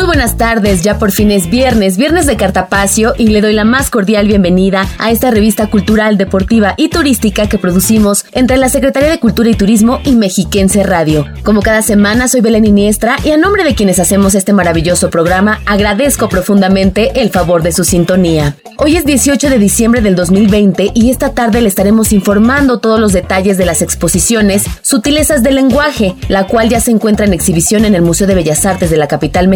Muy buenas tardes, ya por fin es viernes, viernes de Cartapacio y le doy la más cordial bienvenida a esta revista cultural, deportiva y turística que producimos entre la Secretaría de Cultura y Turismo y Mexiquense Radio. Como cada semana soy Belén Iniestra y a nombre de quienes hacemos este maravilloso programa agradezco profundamente el favor de su sintonía. Hoy es 18 de diciembre del 2020 y esta tarde le estaremos informando todos los detalles de las exposiciones Sutilezas del lenguaje, la cual ya se encuentra en exhibición en el Museo de Bellas Artes de la capital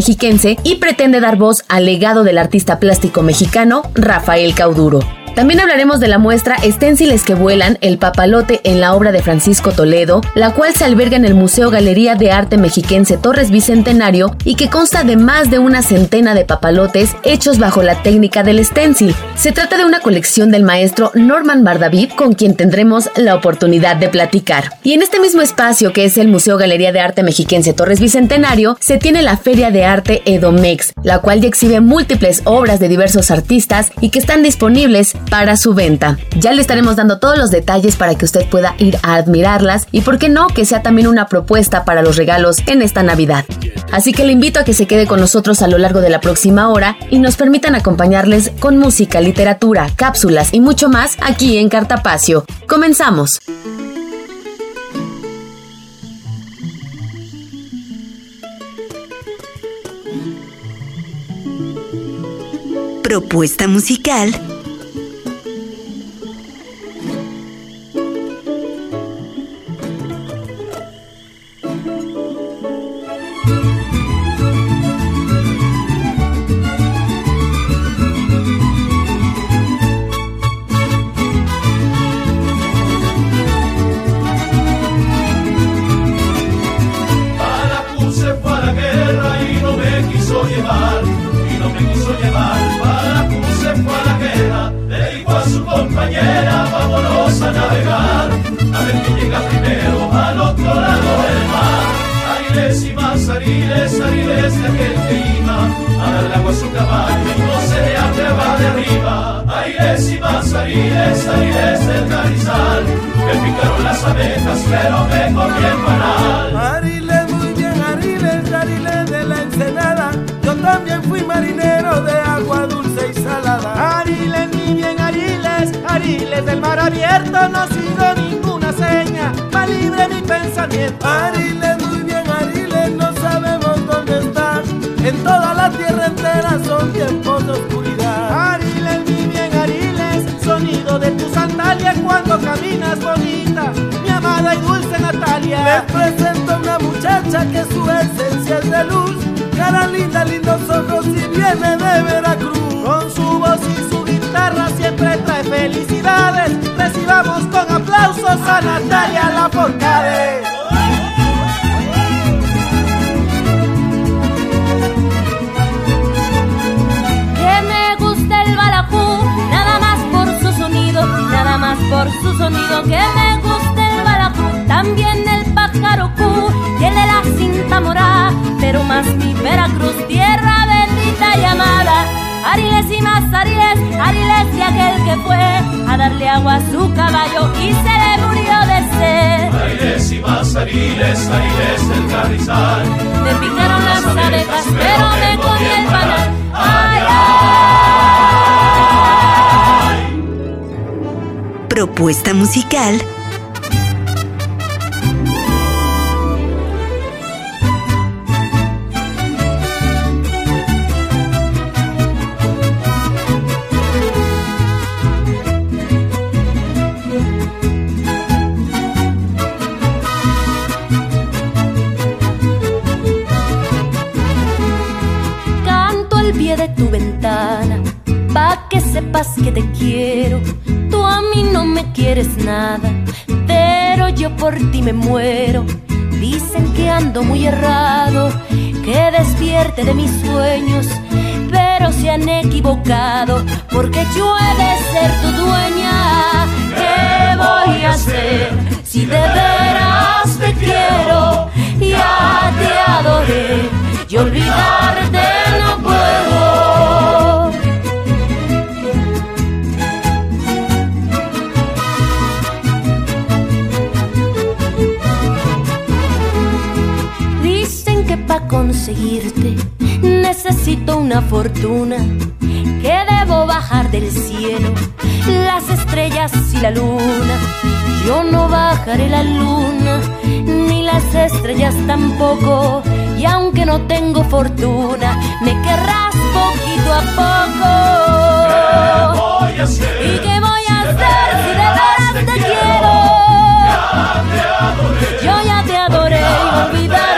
y pretende dar voz al legado del artista plástico mexicano Rafael Cauduro. También hablaremos de la muestra Esténciles que vuelan, el papalote en la obra de Francisco Toledo, la cual se alberga en el Museo Galería de Arte Mexiquense Torres Bicentenario y que consta de más de una centena de papalotes hechos bajo la técnica del stencil. Se trata de una colección del maestro Norman Bardavid con quien tendremos la oportunidad de platicar. Y en este mismo espacio que es el Museo Galería de Arte Mexiquense Torres Bicentenario, se tiene la Feria de Arte Edomex, la cual ya exhibe múltiples obras de diversos artistas y que están disponibles para su venta. Ya le estaremos dando todos los detalles para que usted pueda ir a admirarlas y por qué no que sea también una propuesta para los regalos en esta Navidad. Así que le invito a que se quede con nosotros a lo largo de la próxima hora y nos permitan acompañarles con música, literatura, cápsulas y mucho más aquí en Cartapacio. Comenzamos. Propuesta musical abierto no sigo ninguna seña, va libre mi pensamiento. Arile, muy bien, Arile, no sabemos dónde están. En toda la tierra entera son tiempos de oscuridad. Arile, mi bien, Arile, sonido de tus sandalias cuando caminas bonita. Mi amada y dulce Natalia. Les presento a una muchacha que su esencia es de luz. Cara linda, lindos ojos y viene de Veracruz. Con su voz y su guitarra siempre trae felicidades. Recibamos con aplausos a Natalia Laforcade. Que me gusta el balajú, nada más por su sonido, nada más por su sonido. Que me gusta el balajú, también el pájaro Q y el de la cinta morada, pero más mi Veracruz, tierra bendita llamada agua a su caballo y se le murió de sed. Aires y más ariles, aires del carrizal. Me picaron las abejas, pero me comí el panal. Ay, ay. Propuesta musical te quiero, tú a mí no me quieres nada, pero yo por ti me muero. Dicen que ando muy errado, que despierte de mis sueños, pero se han equivocado, porque yo he de ser tu dueña. ¿Qué voy a hacer si de veras te quiero? Ya te adoré y olvidarte conseguirte necesito una fortuna que debo bajar del cielo, las estrellas y la luna. Yo no bajaré la luna, ni las estrellas tampoco. Y aunque no tengo fortuna, me querrás poquito a poco. ¿Y qué voy a hacer si de veras te quiero? Yo ya te adoré y olvidarte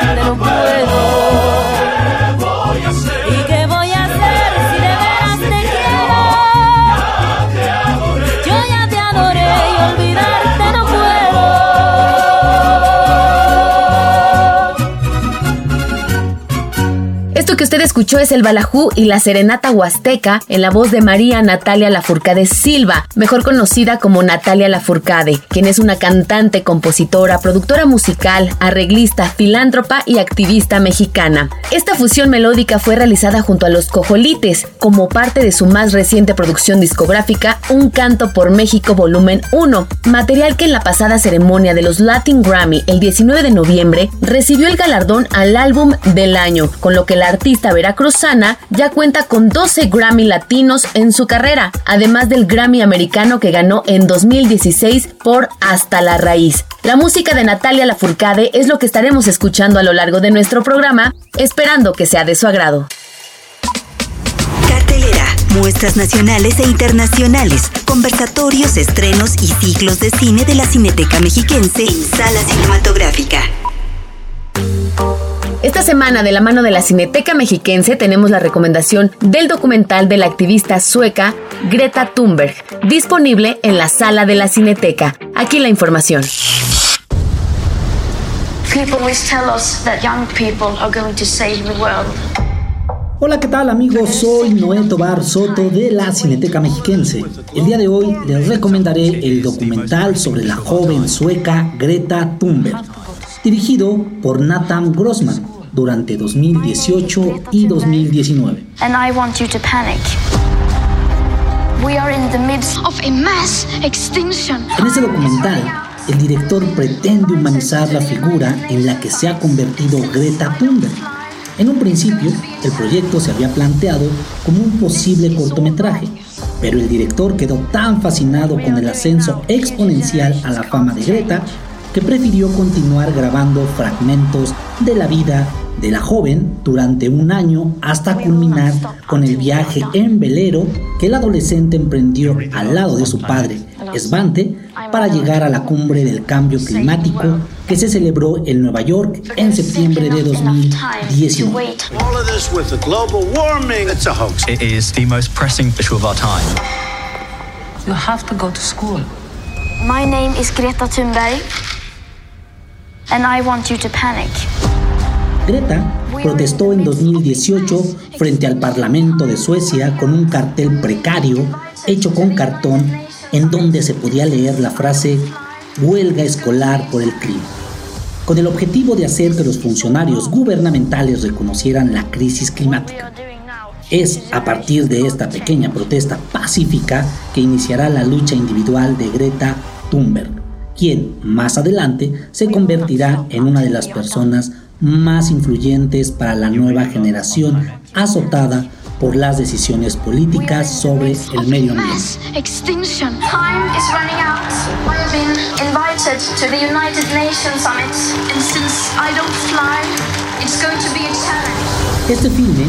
escuchó es el Balajú y la Serenata Huasteca en la voz de María Natalia Lafourcade Silva, mejor conocida como Natalia Lafourcade, quien es una cantante, compositora, productora musical, arreglista, filántropa y activista mexicana. Esta fusión melódica fue realizada junto a los Cojolites como parte de su más reciente producción discográfica Un Canto por México Volumen 1, material que en la pasada ceremonia de los Latin Grammy el 19 de noviembre recibió el galardón al álbum del año, con lo que la artista veracruzana ya cuenta con 12 Grammy latinos en su carrera, además del Grammy americano que ganó en 2016 por Hasta la Raíz. La música de Natalia Lafourcade es lo que estaremos escuchando a lo largo de nuestro programa, esperando que sea de su agrado. Cartelera, muestras nacionales e internacionales, conversatorios, estrenos y ciclos de cine de la Cineteca Mexiquense en sala cinematográfica. Esta semana, de la mano de la Cineteca Mexiquense, tenemos la recomendación del documental de la activista sueca Greta Thunberg, disponible en la sala de la Cineteca. Aquí la información. Hola, ¿qué tal amigos? Soy Noé Tobar Soto de la Cineteca Mexiquense. El día de hoy les recomendaré el documental sobre la joven sueca Greta Thunberg, dirigido por Nathan Grossman durante 2018 y 2019. And I want you to panic. We are in the midst of a mass extinction. En ese documental, el director pretende humanizar la figura en la que se ha convertido Greta Thunberg. En un principio, el proyecto se había planteado como un posible cortometraje, pero el director quedó tan fascinado con el ascenso exponencial a la fama de Greta que prefirió continuar grabando fragmentos de la vida de la joven durante un año hasta culminar con el viaje en velero que el adolescente emprendió al lado de su padre, Svante, para llegar a la cumbre del cambio climático que se celebró en Nueva York en septiembre de 2019. You have to go to school. My name is Greta Thunberg, and I want you to panic. Greta protestó en 2018 frente al Parlamento de Suecia con un cartel precario hecho con cartón en donde se podía leer la frase huelga escolar por el clima, con el objetivo de hacer que los funcionarios gubernamentales reconocieran la crisis climática. Es a partir de esta pequeña protesta pacífica que iniciará la lucha individual de Greta Thunberg, quien más adelante se convertirá en una de las personas más influyentes para la nueva generación azotada por las decisiones políticas sobre el medio ambiente. Este filme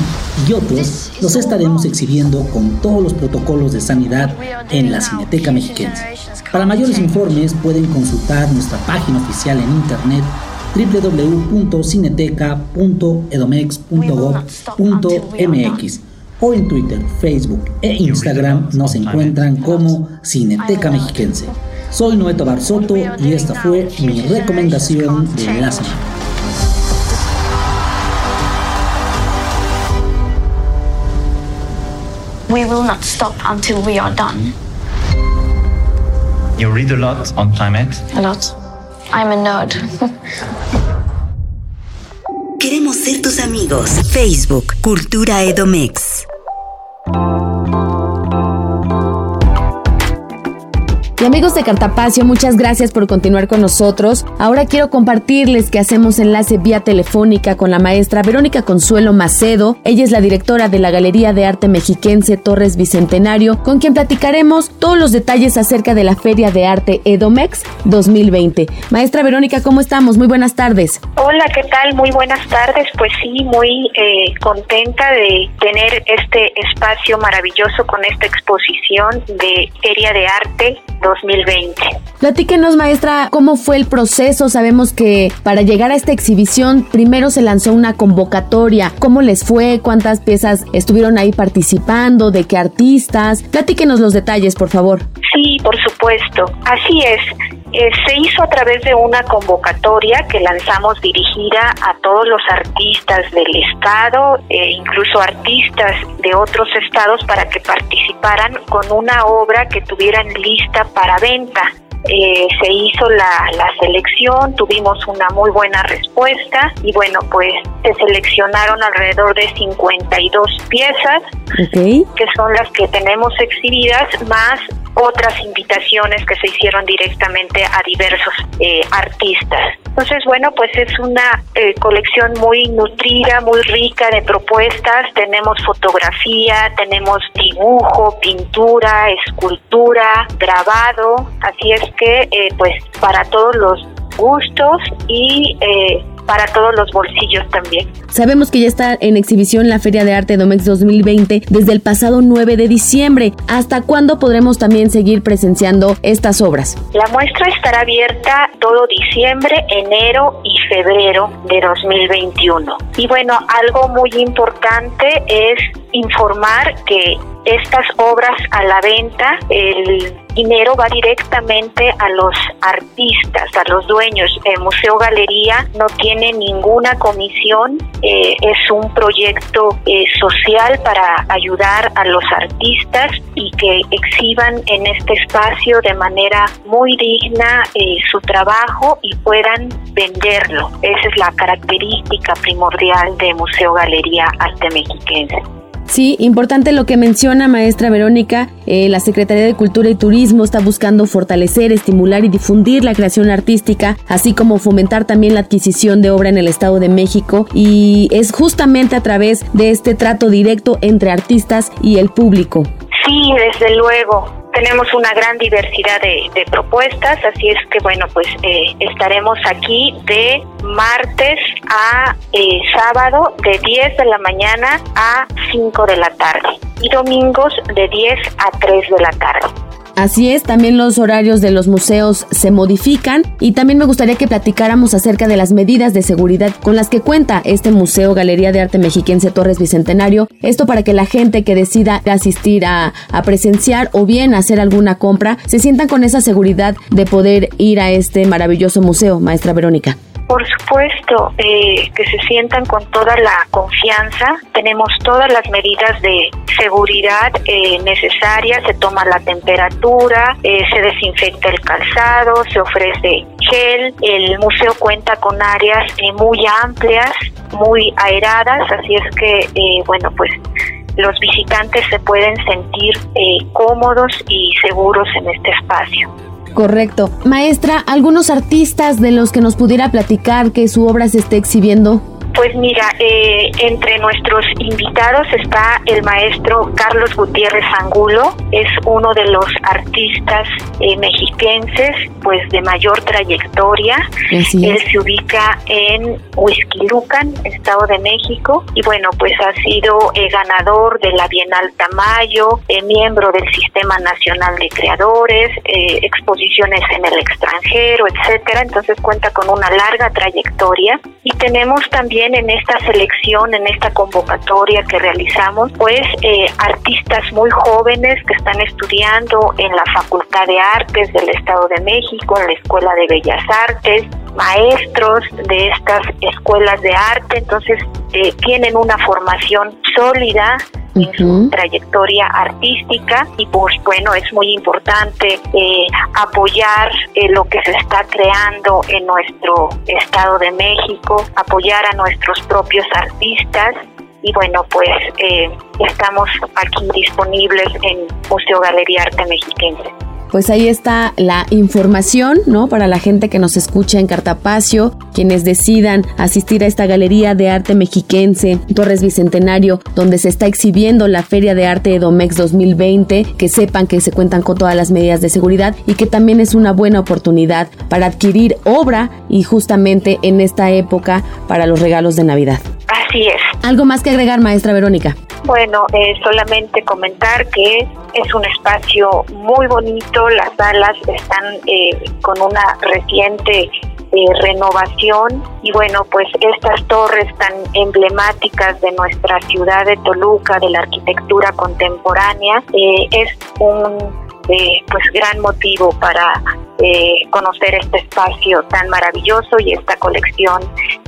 y otros los estaremos exhibiendo con todos los protocolos de sanidad en la Cineteca Mexiquense. Para mayores informes pueden consultar nuestra página oficial en internet www.cineteca.edomex.gov.mx o en Twitter, Facebook e Instagram nos encuentran como Cineteca Mexiquense. Soy Noeto Barzoto y esta fue mi recomendación de la semana. We will not stop until we are done. You read a lot on climate? A lot. I'm a nerd. Queremos ser tus amigos. Facebook, Cultura Edomex. Y amigos de Cartapacio, muchas gracias por continuar con nosotros. Ahora quiero compartirles que hacemos enlace vía telefónica con la maestra Verónica Consuelo Macedo. Ella es la directora de la Galería de Arte Mexiquense Torres Bicentenario, con quien platicaremos todos los detalles acerca de la Feria de Arte Edomex 2020. Maestra Verónica, ¿cómo estamos? Muy buenas tardes. Hola, ¿qué tal? Muy buenas tardes. Pues sí, muy eh, contenta de tener este espacio maravilloso con esta exposición de Feria de Arte 2020. Platíquenos, maestra, cómo fue el proceso. Sabemos que para llegar a esta exhibición primero se lanzó una convocatoria. ¿Cómo les fue? ¿Cuántas piezas estuvieron ahí participando? ¿De qué artistas? Platíquenos los detalles, por favor. Sí, por supuesto. Así es. Eh, se hizo a través de una convocatoria que lanzamos dirigida a todos los artistas del estado e incluso artistas de otros estados para que participaran con una obra que tuvieran lista para venta. Eh, se hizo la, la, selección, tuvimos una muy buena respuesta y bueno, pues se seleccionaron alrededor de 52 piezas, que son las que tenemos exhibidas, más otras invitaciones que se hicieron directamente a diversos eh, artistas. Entonces, bueno, pues es una eh, colección muy nutrida, muy rica de propuestas. Tenemos fotografía, tenemos dibujo, pintura, escultura, grabado. Así es que, eh, pues, para todos los gustos y para todos los bolsillos también. Sabemos que ya está en exhibición la Feria de Arte Domex 2020 desde el pasado 9 de diciembre. ¿Hasta cuándo podremos también seguir presenciando estas obras? La muestra estará abierta todo diciembre, enero y febrero de 2021. Y bueno, algo muy importante es informar que estas obras a la venta, el dinero va directamente a los artistas, a los dueños. El Museo Galería no tiene ninguna comisión, eh, es un proyecto eh, social para ayudar a los artistas y que exhiban en este espacio de manera muy digna eh, su trabajo y puedan venderlo. Esa es la característica primordial de Museo Galería Arte Mexiquense. Sí, importante lo que menciona maestra Verónica. Eh, la Secretaría de Cultura y Turismo está buscando fortalecer, estimular y difundir la creación artística, así como fomentar también la adquisición de obra en el Estado de México. Y es justamente a través de este trato directo entre artistas y el público. Sí, desde luego tenemos una gran diversidad de, propuestas, así es que bueno, pues eh, estaremos aquí de martes a eh, sábado de 10 de la mañana a 5 de la tarde y domingos de 10 a 3 de la tarde. Así es, también los horarios de los museos se modifican y también me gustaría que platicáramos acerca de las medidas de seguridad con las que cuenta este Museo Galería de Arte Mexiquense Torres Bicentenario. Esto para que la gente que decida asistir a, a presenciar o bien hacer alguna compra se sientan con esa seguridad de poder ir a este maravilloso museo, maestra Verónica. Por supuesto, eh, que se sientan con toda la confianza. Tenemos todas las medidas de seguridad eh, necesarias. Se toma la temperatura, eh, se desinfecta el calzado, se ofrece gel. El museo cuenta con áreas muy amplias, muy aeradas, así es que, bueno, pues los visitantes se pueden sentir cómodos y seguros en este espacio. Correcto. Maestra, ¿algunos artistas de los que nos pudiera platicar que su obra se esté exhibiendo? Pues mira, eh, entre nuestros invitados está el maestro Carlos Gutiérrez Angulo, es uno de los artistas eh, mexiquenses pues de mayor trayectoria. Él se ubica en Huizquilucan, Estado de México, y bueno, pues ha sido eh, ganador de la Bienal Tamayo, miembro del Sistema Nacional de Creadores, exposiciones en el extranjero, etcétera. Entonces cuenta con una larga trayectoria y tenemos también en esta selección, en esta convocatoria que realizamos, pues eh, artistas muy jóvenes que están estudiando en la Facultad de Artes del Estado de México, en la Escuela de Bellas Artes, maestros de estas escuelas de arte, entonces eh, tienen una formación sólida su trayectoria artística y pues bueno es muy importante eh, apoyar eh, lo que se está creando en nuestro estado de México apoyar a nuestros propios artistas y bueno pues estamos aquí disponibles en Museo Galería Arte Mexiquense pues ahí está la información, ¿no? Para la gente que nos escucha en Cartapacio, quienes decidan asistir a esta galería de arte mexiquense Torres Bicentenario, donde se está exhibiendo la Feria de Arte de Domex 2020, que sepan que se cuentan con todas las medidas de seguridad y que también es una buena oportunidad para adquirir obra y justamente en esta época para los regalos de Navidad. Así es. ¿Algo más que agregar, maestra Verónica? Bueno, eh, solamente comentar que es un espacio muy bonito, las salas están eh, con una reciente eh, renovación y bueno, pues estas torres tan emblemáticas de nuestra ciudad de Toluca, de la arquitectura contemporánea, es un pues gran motivo para conocer este espacio tan maravilloso y esta colección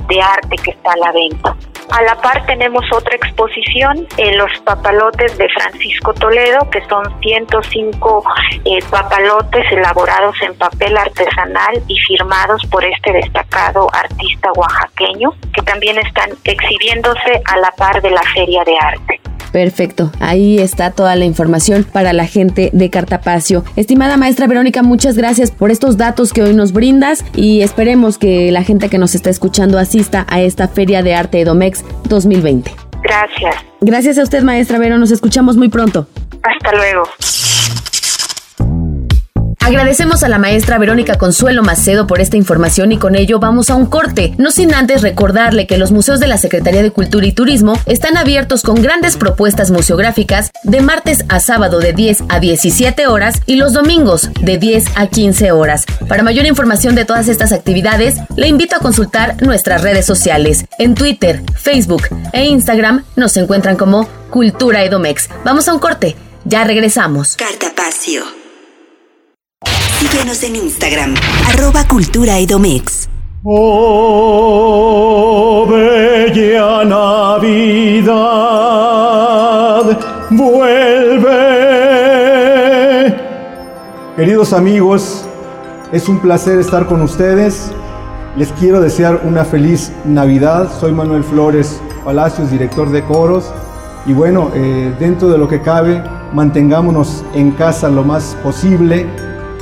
de arte que está a la venta. A la par tenemos otra exposición, los papalotes de Francisco Toledo, que son 105 eh, papalotes elaborados en papel artesanal y firmados por este destacado artista oaxaqueño, que también están exhibiéndose a la par de la Feria de Arte. Perfecto, ahí está toda la información para la gente de Cartapacio. Estimada maestra Verónica, muchas gracias por estos datos que hoy nos brindas y esperemos que la gente que nos está escuchando asista a esta Feria de Arte de Domex 2020. Gracias. Gracias a usted, maestra Vero, nos escuchamos muy pronto. Hasta luego. Agradecemos a la maestra Verónica Consuelo Macedo por esta información y con ello vamos a un corte, no sin antes recordarle que los museos de la Secretaría de Cultura y Turismo están abiertos con grandes propuestas museográficas de martes a sábado de 10 a 17 horas y los domingos de 10 a 15 horas. Para mayor información de todas estas actividades, le invito a consultar nuestras redes sociales. En Twitter, Facebook e Instagram nos encuentran como Cultura Edomex. Vamos a un corte, ya regresamos. Cartapacio. Síguenos en Instagram, arroba Cultura Edomex. Oh, bella Navidad, vuelve. Queridos amigos, es un placer estar con ustedes. Les quiero desear una feliz Navidad. Soy Manuel Flores Palacios, director de coros. Y bueno, eh, dentro de lo que cabe, mantengámonos en casa lo más posible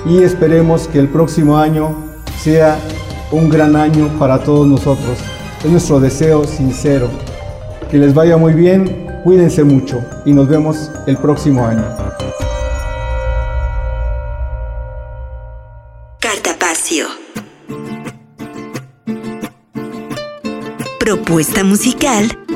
y esperemos que el próximo año sea un gran año para todos nosotros. Es nuestro deseo sincero. Que les vaya muy bien, cuídense mucho y nos vemos el próximo año. Cartapacio. Propuesta musical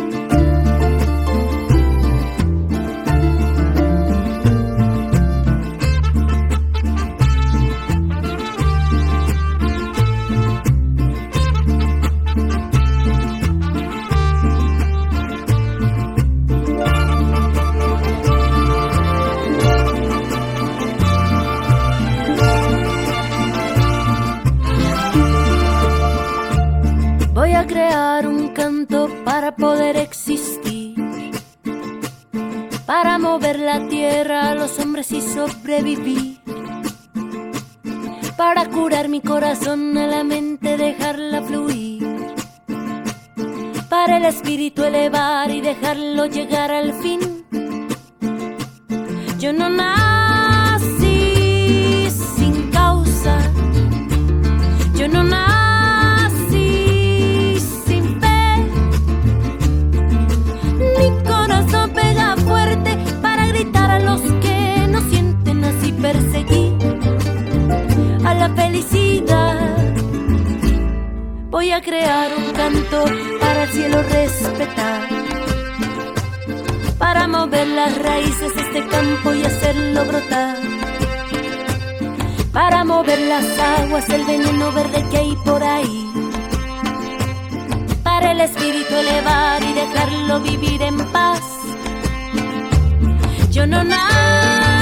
para mover las aguas, el veneno verde que hay por ahí, para el espíritu elevar y dejarlo vivir en paz. Yo no nací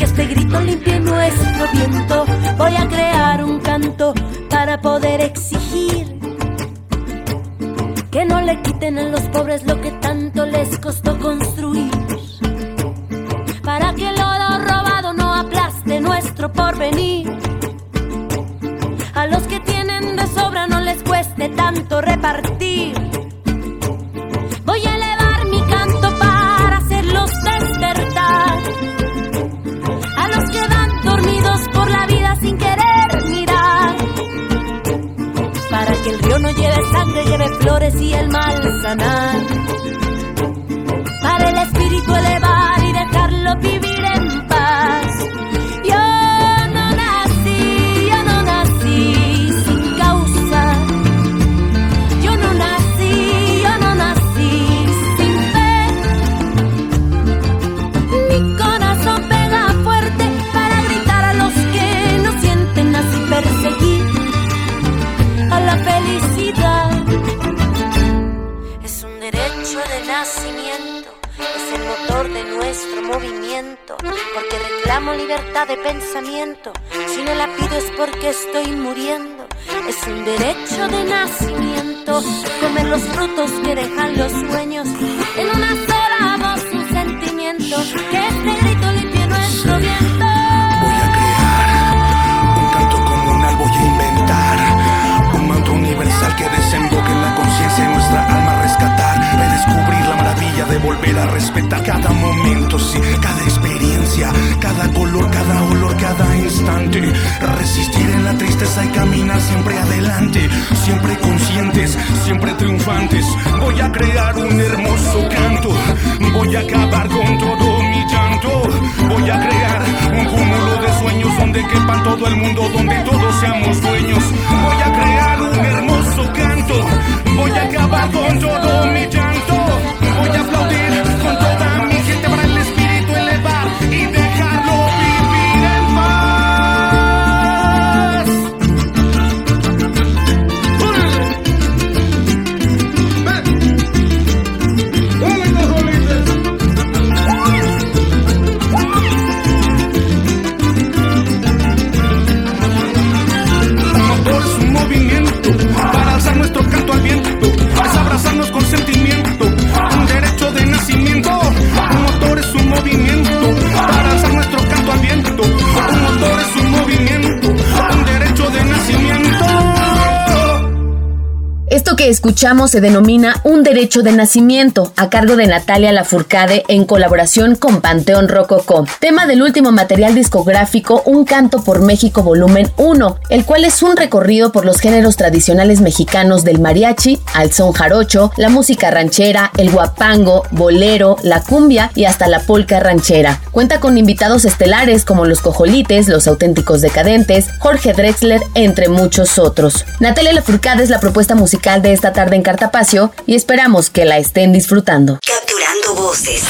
que este grito limpie nuestro viento. Voy a crear un canto para poder exigir que no le quiten a los pobres lo que tanto les costó construir. Para que el oro robado no aplaste nuestro porvenir. A los que tienen de sobra no les cueste tanto repartir. Lleve sangre, lleve flores y el mal sanar. Para el espíritu elevar y dejarlo vivir reclamo libertad de pensamiento. Si no la pido es porque estoy muriendo. Es un derecho de nacimiento, comer los frutos que dejan los sueños. En una sola voz un sentimiento, que este de volver a respetar cada momento, sí, cada experiencia, cada color, cada olor, cada instante. Resistir en la tristeza y caminar siempre adelante, siempre conscientes, siempre triunfantes. Voy a crear un hermoso canto, voy a acabar con todo mi llanto, voy a crear un cúmulo de sueños donde quepan todo el mundo, donde todos seamos dueños. Voy a crear que escuchamos se denomina Un Derecho de Nacimiento, a cargo de Natalia Lafourcade en colaboración con Panteón Rococó. Tema del último material discográfico Un Canto por México Volumen 1, el cual es un recorrido por los géneros tradicionales mexicanos del mariachi, al son jarocho, la música ranchera, el guapango, bolero, la cumbia y hasta la polca ranchera. Cuenta con invitados estelares como los Cojolites, los Auténticos Decadentes, Jorge Drexler, entre muchos otros. Natalia Lafourcade es la propuesta musical de esta tarde en Cartapacio y esperamos que la estén disfrutando. Capturando voces.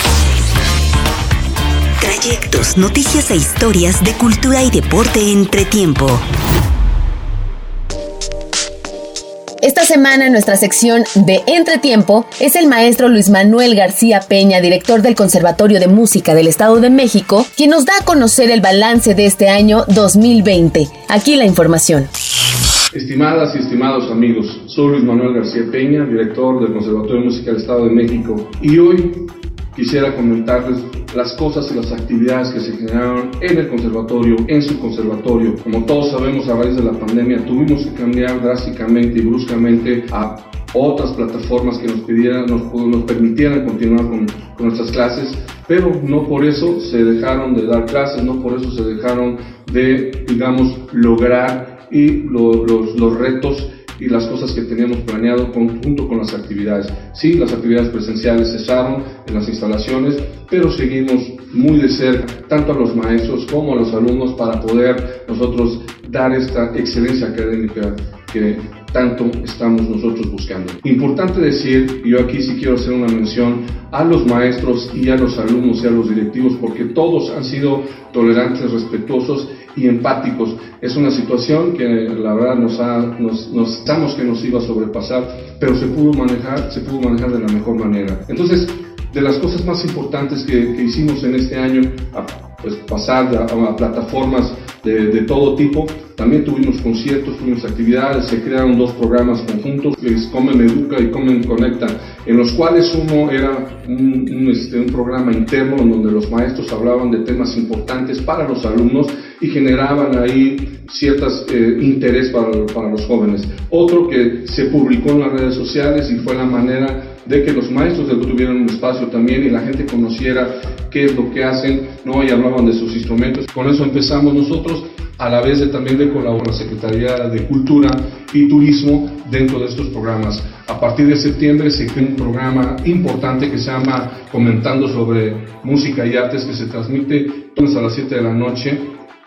Trayectos, noticias e historias de cultura y deporte entre tiempo. Esta semana en nuestra sección de Entretiempo es el maestro Luis Manuel García Peña, director del Conservatorio de Música del Estado de México, quien nos da a conocer el balance de este año 2020. Aquí la información. Estimadas y estimados amigos, soy Luis Manuel García Peña, director del Conservatorio de Música del Estado de México, y hoy quisiera comentarles las cosas y las actividades que se generaron en el conservatorio, en su conservatorio. Como todos sabemos, a raíz de la pandemia tuvimos que cambiar drásticamente y bruscamente a otras plataformas que nos pidieran, nos, nos permitieran continuar con, con nuestras clases, pero no por eso se dejaron de dar clases, no por eso se dejaron de, digamos, lograr y lo- los, los retos y las cosas que teníamos planeado junto con las actividades. Sí, las actividades presenciales cesaron en las instalaciones, pero seguimos muy de cerca, tanto a los maestros como a los alumnos, para poder nosotros dar esta excelencia académica que tanto estamos nosotros buscando. Importante decir, y yo aquí sí quiero hacer una mención a los maestros y a los alumnos y a los directivos, porque todos han sido tolerantes, respetuosos y empáticos. Es una situación que la verdad nos, ha, nos, nos que nos iba a sobrepasar, pero se pudo manejar, se pudo manejar de la mejor manera. Entonces, de las cosas más importantes que, que hicimos en este año, pues pasar a, plataformas de, todo tipo. También tuvimos conciertos, tuvimos actividades, se crearon dos programas conjuntos, que es Comen Educa y Comen Conecta, en los cuales uno era un, este, un programa interno en donde los maestros hablaban de temas importantes para los alumnos y generaban ahí ciertas eh, interés para, para los jóvenes. Otro que se publicó en las redes sociales y fue la manera de que los maestros tuvieran un espacio también y la gente conociera qué es lo que hacen, ¿no? Y hablaban de sus instrumentos. Con eso empezamos nosotros, a la vez de también de colaborar la Secretaría de Cultura y Turismo dentro de estos programas. A partir de septiembre se crea un programa importante que se llama Comentando sobre Música y Artes que se transmite a las 7 de la noche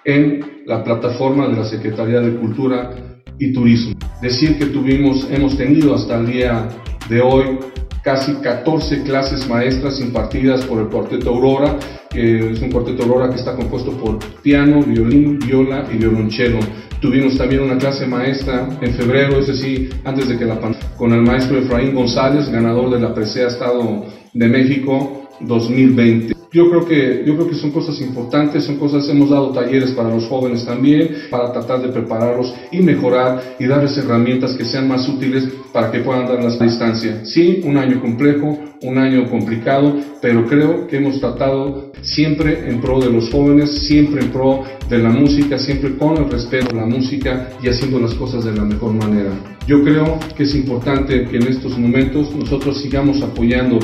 en la plataforma de la Secretaría de Cultura y Turismo. Decir que tuvimos, hemos tenido hasta el día de hoy casi 14 clases maestras impartidas por el Cuarteto Aurora, que es un Cuarteto Aurora que está compuesto por piano, violín, viola y violonchelo. Tuvimos también una clase maestra en febrero, es decir, antes de que la pandemia, con el maestro Efraín González, ganador de la Presea Estado de México 2020. Yo creo que yo creo que son cosas importantes, son cosas hemos dado talleres para los jóvenes también para tratar de prepararlos y mejorar y darles herramientas que sean más útiles para que puedan dar la distancia. Sí, un año complejo, un año complicado, pero creo que hemos tratado siempre en pro de los jóvenes, siempre en pro de la música, siempre con el respeto a la música y haciendo las cosas de la mejor manera. Yo creo que es importante que en estos momentos nosotros sigamos apoyando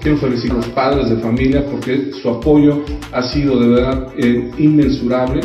Quiero felicitar a los padres de familia porque su apoyo ha sido de verdad eh, inmensurable,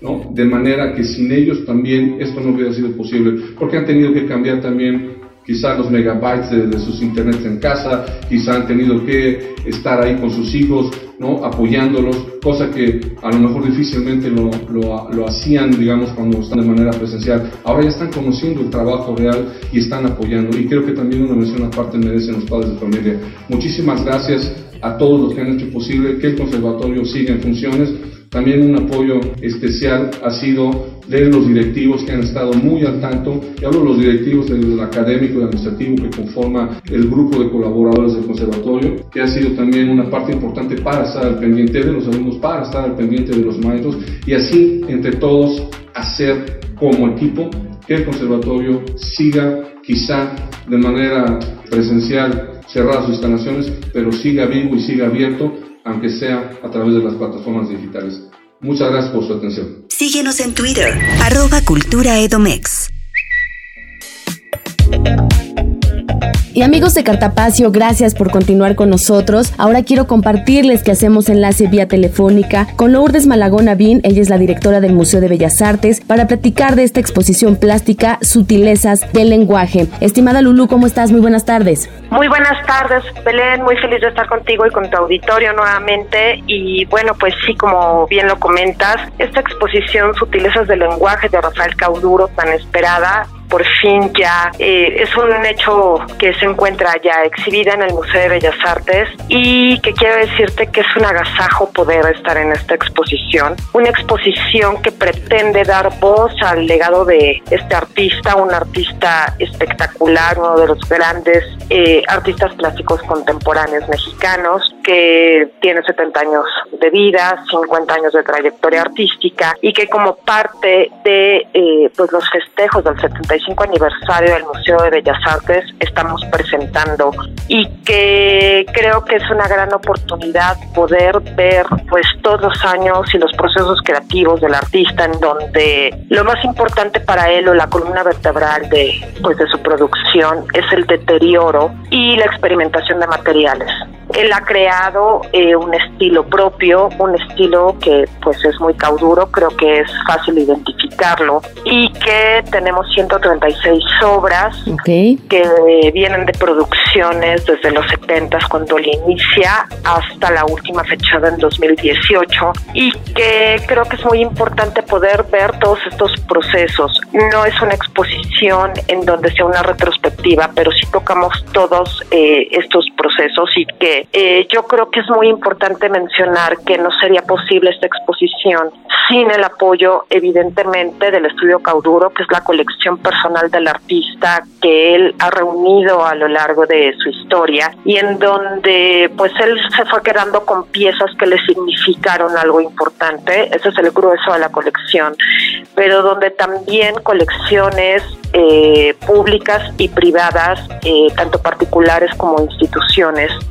¿no? De manera que sin ellos también esto no hubiera sido posible, porque han tenido que cambiar también quizá los megabytes de, sus internets en casa, quizá han tenido que estar ahí con sus hijos, ¿no? apoyándolos, cosa que a lo mejor difícilmente lo, lo, lo, hacían, digamos, cuando están de manera presencial. Ahora ya están conociendo el trabajo real y están apoyando. Y creo que también una mención aparte merecen los padres de familia. Muchísimas gracias a todos los que han hecho posible que el conservatorio siga en funciones también un apoyo especial ha sido de los directivos que han estado muy al tanto, y hablo de los directivos del académico y administrativo que conforma el grupo de colaboradores del conservatorio, que ha sido también una parte importante para estar al pendiente de los alumnos, para estar al pendiente de los maestros, y así entre todos hacer como equipo que el conservatorio siga quizá de manera presencial cerrar sus instalaciones, pero siga vivo y siga abierto aunque sea a través de las plataformas digitales. Muchas gracias por su atención. Síguenos en Twitter, arroba Cultura. Y amigos de Cartapacio, gracias por continuar con nosotros. Ahora quiero compartirles que hacemos enlace vía telefónica con Lourdes Malagón Avín, ella es la directora del Museo de Bellas Artes, para platicar de esta exposición plástica Sutilezas del Lenguaje. Estimada Lulu, ¿cómo estás? Muy buenas tardes. Muy buenas tardes, Belén, muy feliz de estar contigo y con tu auditorio nuevamente. Y bueno, pues sí, como bien lo comentas, esta exposición Sutilezas del Lenguaje de Rafael Cauduro, tan esperada, por fin ya eh, es un hecho que se encuentra ya exhibida en el Museo de Bellas Artes y que quiero decirte que es un agasajo poder estar en esta exposición, una exposición que pretende dar voz al legado de este artista, un artista espectacular, uno de los grandes eh, artistas plásticos contemporáneos mexicanos que tiene 70 años de vida, 50 años de trayectoria artística y que como parte de eh, pues los festejos del 75 aniversario del Museo de Bellas Artes estamos presentando y que creo que es una gran oportunidad poder ver pues todos los años y los procesos creativos del artista en donde lo más importante para él o la columna vertebral de pues de su producción es el deterioro y la experimentación de materiales. Él ha creado eh, un estilo propio, un estilo que pues es muy cauduro, creo que es fácil identificarlo y que tenemos 136 obras que vienen de producciones desde los 70 cuando él inicia hasta la última fechada en 2018 y que creo que es muy importante poder ver todos estos procesos. No es una exposición en donde sea una retrospectiva, pero sí tocamos todos eh, estos procesos y que eh, yo creo que es muy importante mencionar que no sería posible esta exposición sin el apoyo evidentemente del estudio Cauduro, que es la colección personal del artista que él ha reunido a lo largo de su historia y en donde pues él se fue quedando con piezas que le significaron algo importante, ese es el grueso de la colección, pero donde también colecciones eh, públicas y privadas, eh, tanto particulares como instituciones,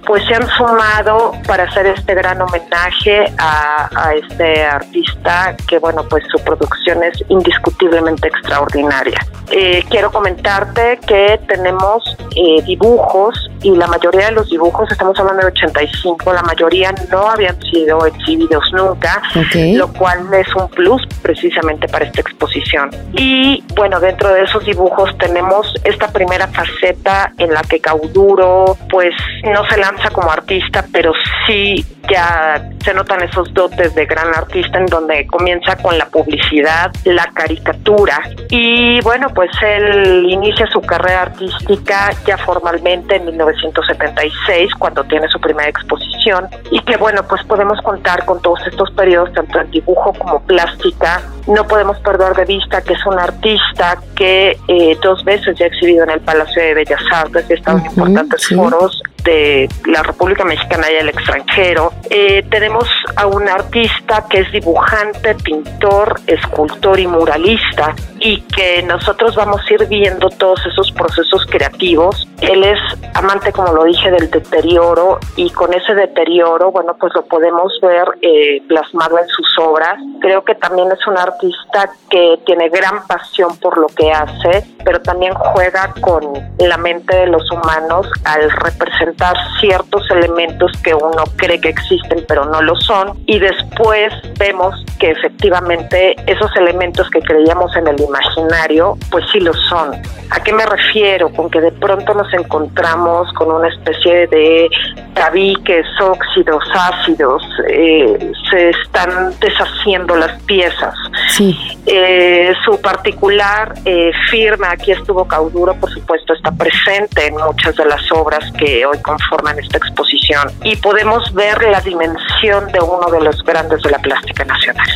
pues se han sumado para hacer este gran homenaje a, a este artista que, bueno, pues su producción es indiscutiblemente extraordinaria. Eh, quiero comentarte que tenemos eh, dibujos y la mayoría de los dibujos, estamos hablando de 85, la mayoría no habían sido exhibidos nunca, lo cual es un plus precisamente para esta exposición. Y bueno, dentro de esos dibujos tenemos esta primera faceta en la que Cauduro pues no se lanza como artista, pero sí ya se notan esos dotes de gran artista en donde comienza con la publicidad, la caricatura. Y bueno, pues él inicia su carrera artística ya formalmente en 1976 cuando tiene su primera exposición. Y que bueno, pues podemos contar con todos estos periodos tanto en dibujo como plástica. No podemos perder de vista que es un artista que eh, dos veces ya ha exhibido en el Palacio de Bellas Artes y ha estado en importantes foros de la República Mexicana y el extranjero. Eh, tenemos a un artista que es dibujante, pintor, escultor y muralista y que nosotros vamos a ir viendo todos esos procesos creativos. Él es amante, como lo dije, del deterioro y con ese deterioro, bueno, pues lo podemos ver eh, plasmado en sus obras. Creo que también es un artista que tiene gran pasión por lo que hace, pero también juega con la mente de los humanos al representar ciertos elementos que uno cree que existen pero no lo son y después vemos que efectivamente esos elementos que creíamos en el imaginario pues sí lo son. ¿A qué me refiero? Con que de pronto nos encontramos con una especie de tabiques, óxidos, ácidos, eh, se están deshaciendo las piezas. Sí. Eh, su particular eh, firma, aquí estuvo Cauduro, por supuesto, está presente en muchas de las obras que hoy conforman esta exposición y podemos ver la dimensión de uno de los grandes de la plástica nacional.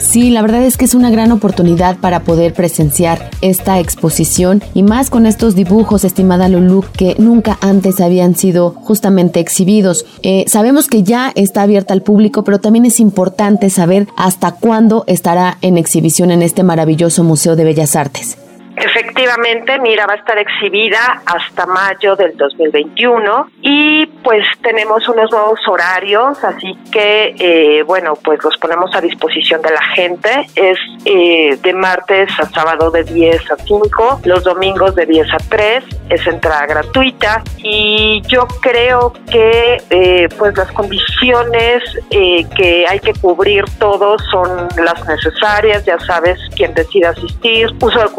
Sí, la verdad es que es una gran oportunidad para poder presenciar esta exposición y más con estos dibujos, estimada Lulu, que nunca antes habían sido justamente exhibidos. Eh, sabemos que ya está abierta al público, pero también es importante saber hasta cuándo estará en exhibición en este maravilloso Museo de Bellas Artes. Efectivamente, mira, va a estar exhibida hasta mayo del 2021 y pues tenemos unos nuevos horarios, así que eh, bueno, pues los ponemos a disposición de la gente. Es eh, de martes a sábado de 10 a 5, los domingos de 10 a 3, es entrada gratuita y yo creo que eh, pues las condiciones que hay que cubrir todos son las necesarias, ya sabes quién decide asistir, uso el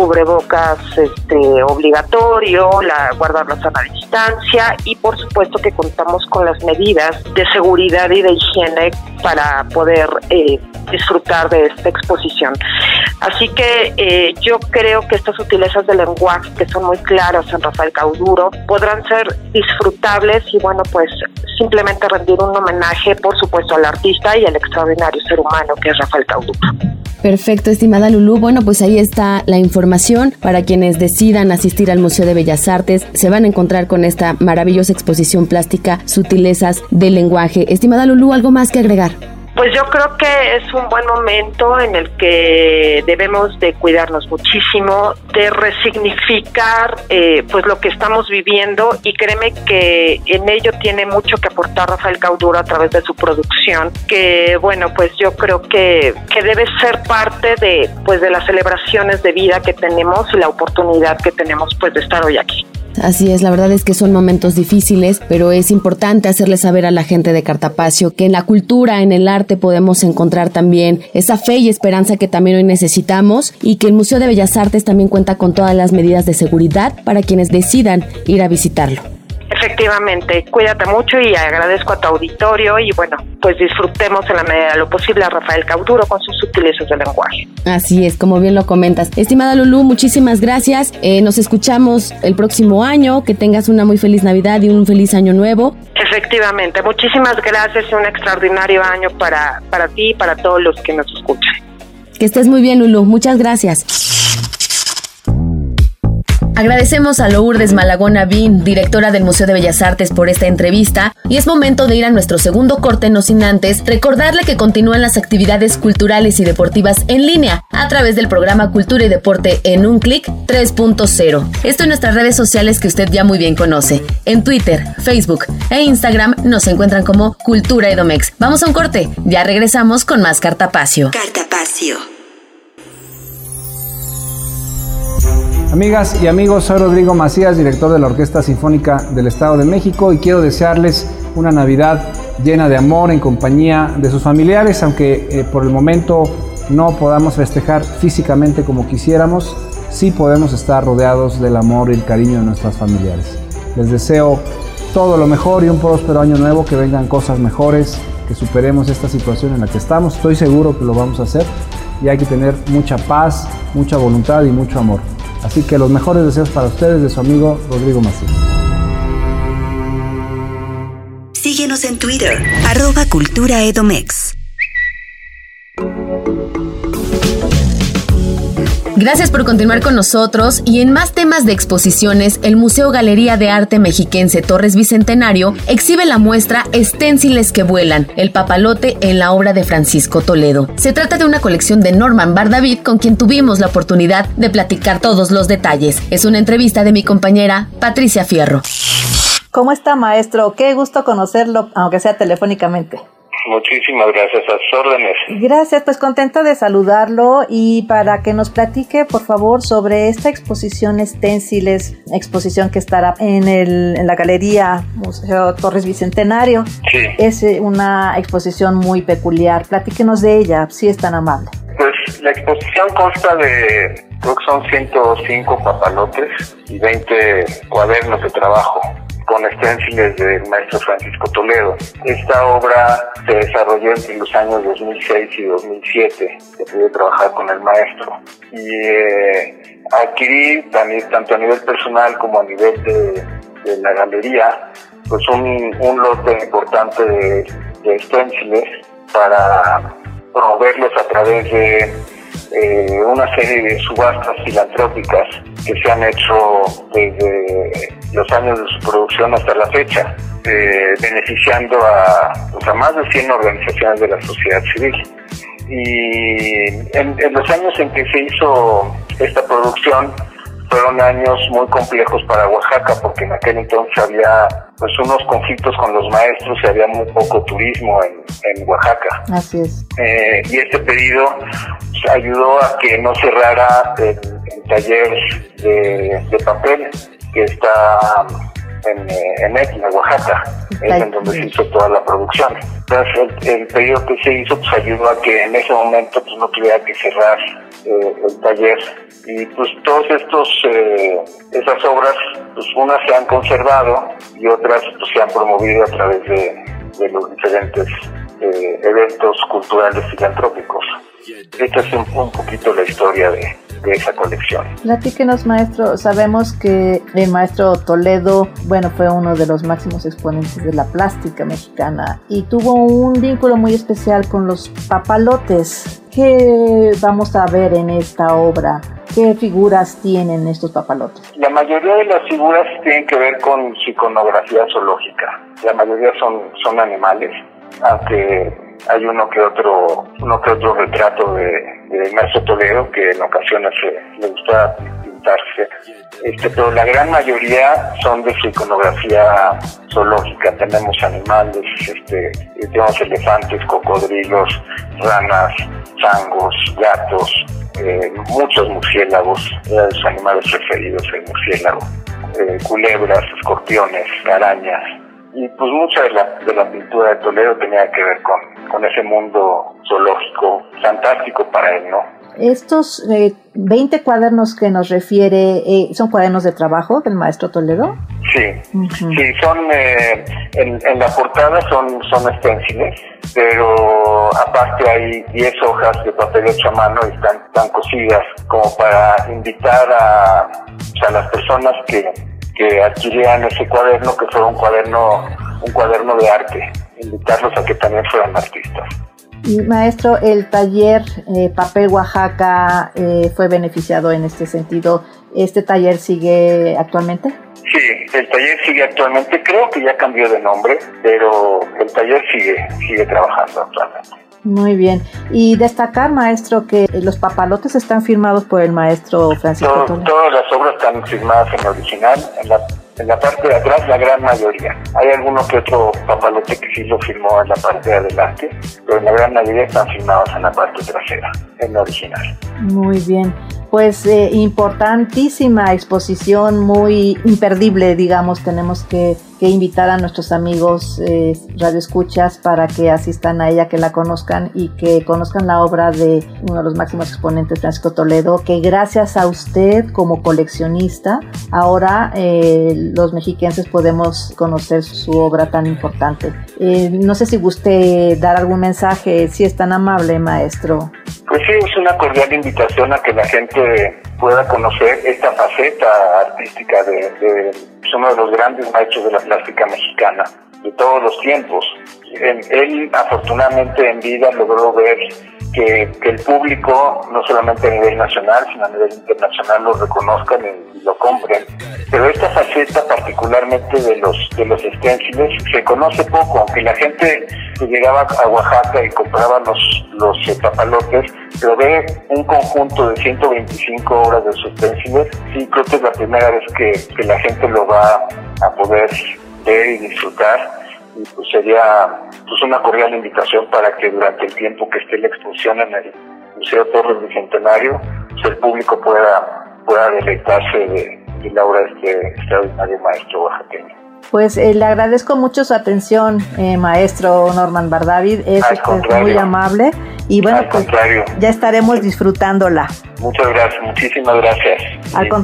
este, obligatorio, la, guardar la sana distancia y por supuesto que contamos con las medidas de seguridad y de higiene para poder eh, disfrutar de esta exposición. Así que eh, yo creo que estas sutilezas de lenguaje que son muy claras en Rafael Cauduro podrán ser disfrutables y bueno pues simplemente rendir un homenaje por supuesto al artista y al extraordinario ser humano que es Rafael Cauduro. Perfecto, estimada Lulú. Bueno, pues ahí está la información para quienes decidan asistir al Museo de Bellas Artes. Se van a encontrar con esta maravillosa exposición plástica, Sutilezas del Lenguaje. Estimada Lulú, ¿algo más que agregar? Pues yo creo que es un buen momento en el que debemos de cuidarnos muchísimo, de resignificar eh, pues lo que estamos viviendo y créeme que en ello tiene mucho que aportar Rafael Cauduro a través de su producción, que bueno pues yo creo que, que debe ser parte de pues de las celebraciones de vida que tenemos y la oportunidad que tenemos pues de estar hoy aquí. Así es, la verdad es que son momentos difíciles, pero es importante hacerle saber a la gente de Cartapacio que en la cultura, en el arte podemos encontrar también esa fe y esperanza que también hoy necesitamos y que el Museo de Bellas Artes también cuenta con todas las medidas de seguridad para quienes decidan ir a visitarlo. Efectivamente, cuídate mucho y agradezco a tu auditorio y bueno, pues disfrutemos en la medida de lo posible a Rafael Cauduro con sus sutilezas de lenguaje. Así es, como bien lo comentas. Estimada Lulú, muchísimas gracias. Eh, nos escuchamos el próximo año. Que tengas una muy feliz Navidad y un feliz año nuevo. Efectivamente, muchísimas gracias y un extraordinario año para, para ti y para todos los que nos escuchan. Que estés muy bien, Lulú. Muchas gracias. Agradecemos a Lourdes Malagona Bin, directora del Museo de Bellas Artes, por esta entrevista y es momento de ir a nuestro segundo corte, no sin antes recordarle que continúan las actividades culturales y deportivas en línea a través del programa Cultura y Deporte en un clic 3.0. Esto en nuestras redes sociales que usted ya muy bien conoce. En Twitter, Facebook e Instagram nos encuentran como Cultura Edomex. Vamos a un corte, ya regresamos con más Cartapacio. Cartapacio. Amigas y amigos, soy Rodrigo Macías, director de la Orquesta Sinfónica del Estado de México y quiero desearles una Navidad llena de amor en compañía de sus familiares, aunque eh, por el momento no podamos festejar físicamente como quisiéramos, sí podemos estar rodeados del amor y el cariño de nuestras familiares. Les deseo todo lo mejor y un próspero año nuevo, que vengan cosas mejores, que superemos esta situación en la que estamos. Estoy seguro que lo vamos a hacer y hay que tener mucha paz, mucha voluntad y mucho amor. Así que los mejores deseos para ustedes de su amigo Rodrigo Macías. Síguenos en Twitter, arroba Cultura Edomex. Gracias por continuar con nosotros y en más temas de exposiciones, el Museo Galería de Arte Mexiquense Torres Bicentenario exhibe la muestra Esténciles que vuelan, el papalote en la obra de Francisco Toledo. Se trata de una colección de Norman Bardavid con quien tuvimos la oportunidad de platicar todos los detalles. Es una entrevista de mi compañera Patricia Fierro. ¿Cómo está maestro? Qué gusto conocerlo, aunque sea telefónicamente. Muchísimas gracias a sus órdenes. Gracias, pues contenta de saludarlo y para que nos platique, por favor, sobre esta exposición Esténciles, exposición que estará en, el, en la Galería Museo Torres Bicentenario. Sí. Es eh, una exposición muy peculiar. Platíquenos de ella, si es tan amable. Pues la exposición consta de, creo que son 105 papalotes y 20 cuadernos de trabajo con esténciles del maestro Francisco Toledo. Esta obra se desarrolló entre los años 2006 y 2007, que pude trabajar con el maestro. Y eh, adquirí también, tanto a nivel personal como a nivel de, la galería, pues un, un lote importante de, de para promoverlos a través de eh, una serie de subastas filantrópicas que se han hecho desde los años de su producción hasta la fecha, eh, beneficiando a, pues, más de 100 organizaciones de la sociedad civil. Y en los años en que se hizo esta producción, fueron años muy complejos para Oaxaca porque en aquel entonces había pues unos conflictos con los maestros y había muy poco turismo en, en Oaxaca. Así es. Eh, y este pedido pues, ayudó a que no cerrara el, taller de, de, papel que está en, eh, en Etna, Oaxaca, es en donde se hizo toda la producción. Entonces el, el, pedido que se hizo pues ayudó a que en ese momento pues no tuviera que cerrar eh, el taller. Y pues estos eh, esas obras pues unas se han conservado y otras pues se han promovido a través de, de los diferentes eh, eventos culturales filantrópicos esta es un, un poquito la historia de, de esa colección. Platíquenos, maestro. Sabemos que el maestro Toledo, bueno, fue uno de los máximos exponentes de la plástica mexicana y tuvo un vínculo muy especial con los papalotes. ¿Qué vamos a ver en esta obra? ¿Qué figuras tienen estos papalotes? La mayoría de las figuras tienen que ver con iconografía zoológica. La mayoría son, son animales, aunque hay uno que otro uno que otro retrato de, de Maestro Toledo que en ocasiones le gusta pintarse. Este pero la gran mayoría son de su iconografía zoológica. Tenemos animales este tenemos elefantes cocodrilos ranas changos gatos eh, muchos murciélagos. De sus animales preferidos el murciélago. Eh, culebras escorpiones arañas y pues mucha de la, de la pintura de Toledo tenía que ver con, con ese mundo zoológico fantástico para él, ¿no? Estos eh, 20 cuadernos que nos refiere, eh, ¿son cuadernos de trabajo del maestro Toledo? Sí, sí, son eh, en, en, la portada son son esténciles, pero aparte hay 10 hojas de papel hecho a mano y están, están cosidas como para invitar a, a las personas que, que adquirían ese cuaderno que fuera un cuaderno un cuaderno de arte, invitarlos a que también fueran artistas. Maestro, el taller eh, Papel Oaxaca eh, fue beneficiado en este sentido. ¿Este taller sigue actualmente? Sí, el taller sigue actualmente. Creo que ya cambió de nombre, pero el taller sigue, sigue trabajando actualmente. Muy bien. Y destacar, maestro, que los papalotes están firmados por el maestro Francisco Todas las obras están firmadas en original. En la en la parte de atrás la gran mayoría. Hay alguno que otro papalote que sí lo firmó en la parte de adelante, pero en la gran mayoría están firmados en la parte trasera, en la original. Muy bien pues eh, importantísima exposición, muy imperdible, digamos, tenemos que, invitar a nuestros amigos eh, radioescuchas para que asistan a ella, que la conozcan y que conozcan la obra de uno de los máximos exponentes, Francisco Toledo, que gracias a usted como coleccionista, ahora eh, los mexiquenses podemos conocer su obra tan importante. Eh, no sé si guste dar algún mensaje, si es tan amable, maestro. Pues sí, es una cordial invitación a que la gente pueda conocer esta faceta artística de, uno de los grandes maestros de la plástica mexicana de todos los tiempos. Él, afortunadamente en vida logró ver que, que, el público, no solamente a nivel nacional, sino a nivel internacional, lo reconozcan y, lo compren. Pero esta faceta, particularmente de los de los esténciles, se conoce poco, aunque la gente llegaba a Oaxaca y compraba los, los papalotes, pero ve un conjunto de 125 horas de sus esténciles, sí creo que es la primera vez que, que la gente lo va a poder ver y disfrutar y pues sería pues una cordial invitación para que durante el tiempo que esté la exposición en el Museo Torres Bicentenario, pues el público pueda, pueda deleitarse de, la obra de este extraordinario maestro oaxaqueño. Pues eh, le agradezco mucho su atención, eh, maestro Norman Bardavid. Es muy amable. Y bueno, pues ya estaremos disfrutándola. Muchas gracias, muchísimas gracias.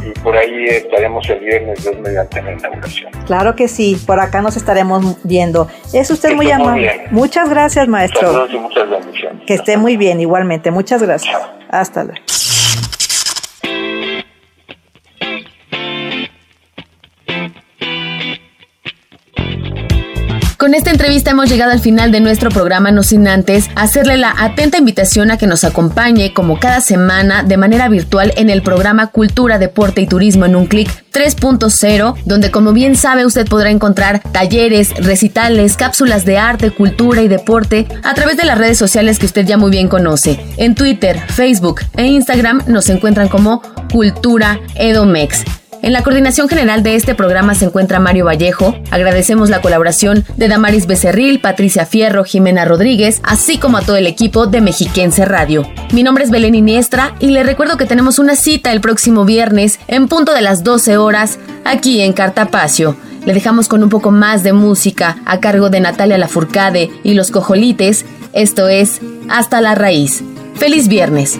y, por ahí estaremos el viernes mediante la inauguración. Claro que sí, por acá nos estaremos viendo. Es usted muy amable. muchas gracias, maestro. Saludos y muchas bendiciones. Que esté muy bien, igualmente. Muchas gracias. Hasta luego. Con esta entrevista hemos llegado al final de nuestro programa, no sin antes hacerle la atenta invitación a que nos acompañe como cada semana de manera virtual en el programa Cultura, Deporte y Turismo en un clic 3.0, donde como bien sabe usted podrá encontrar talleres, recitales, cápsulas de arte, cultura y deporte a través de las redes sociales que usted ya muy bien conoce. En Twitter, Facebook e Instagram nos encuentran como Cultura Edomex. En la coordinación general de este programa se encuentra Mario Vallejo. Agradecemos la colaboración de Damaris Becerril, Patricia Fierro, Jimena Rodríguez, así como a todo el equipo de Mexiquense Radio. Mi nombre es Belén Iniestra y le recuerdo que tenemos una cita el próximo viernes en punto de las 12 horas aquí en Cartapacio. Le dejamos con un poco más de música a cargo de Natalia Lafourcade y los Cojolites. Esto es Hasta la Raíz. ¡Feliz viernes!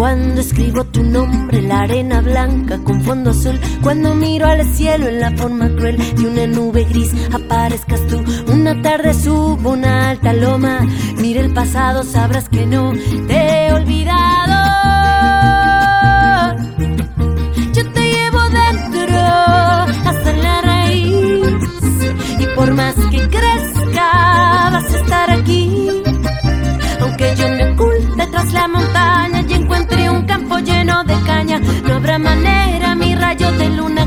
Cuando escribo tu nombre, la arena blanca con fondo azul. Cuando miro al cielo en la forma cruel de una nube gris, aparezcas tú. Una tarde subo una alta loma. Mira el pasado, sabrás que no te he olvidado. Yo te llevo dentro hasta la raíz. Y por más que crezca, vas a estar aquí. Aunque yo me oculte tras la montaña no habrá manera, mi rayo de luna,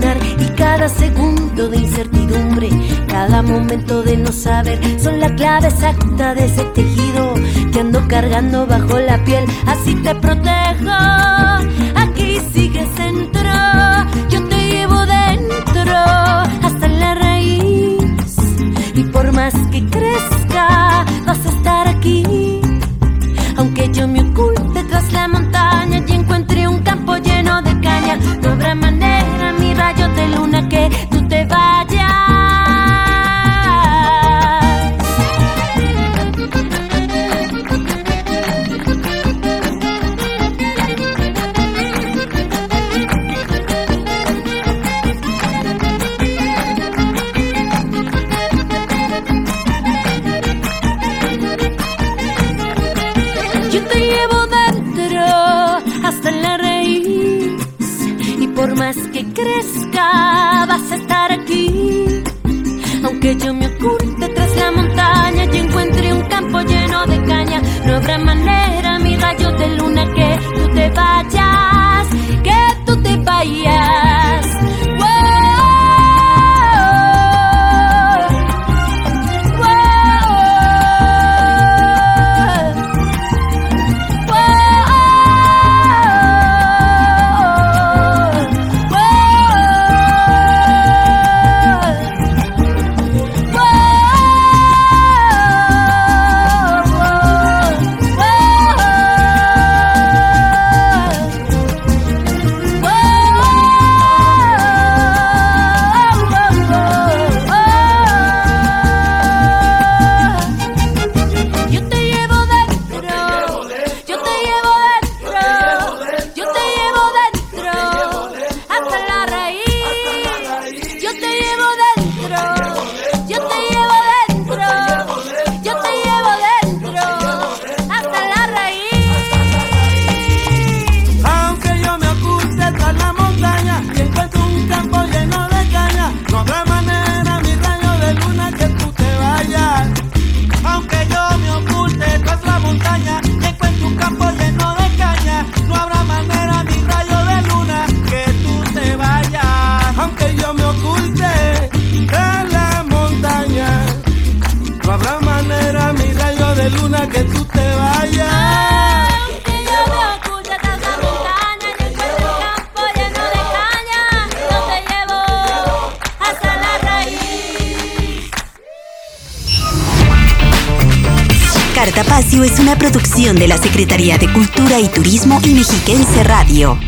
y cada segundo de incertidumbre, cada momento de no saber, son la clave exacta de ese tejido que ando cargando bajo la piel, así te protejo, aquí sigues dentro, yo te llevo dentro hasta la raíz. Y por más que crezca vas a estar crezca, Secretaría de Cultura y Turismo y Mexiquense Radio.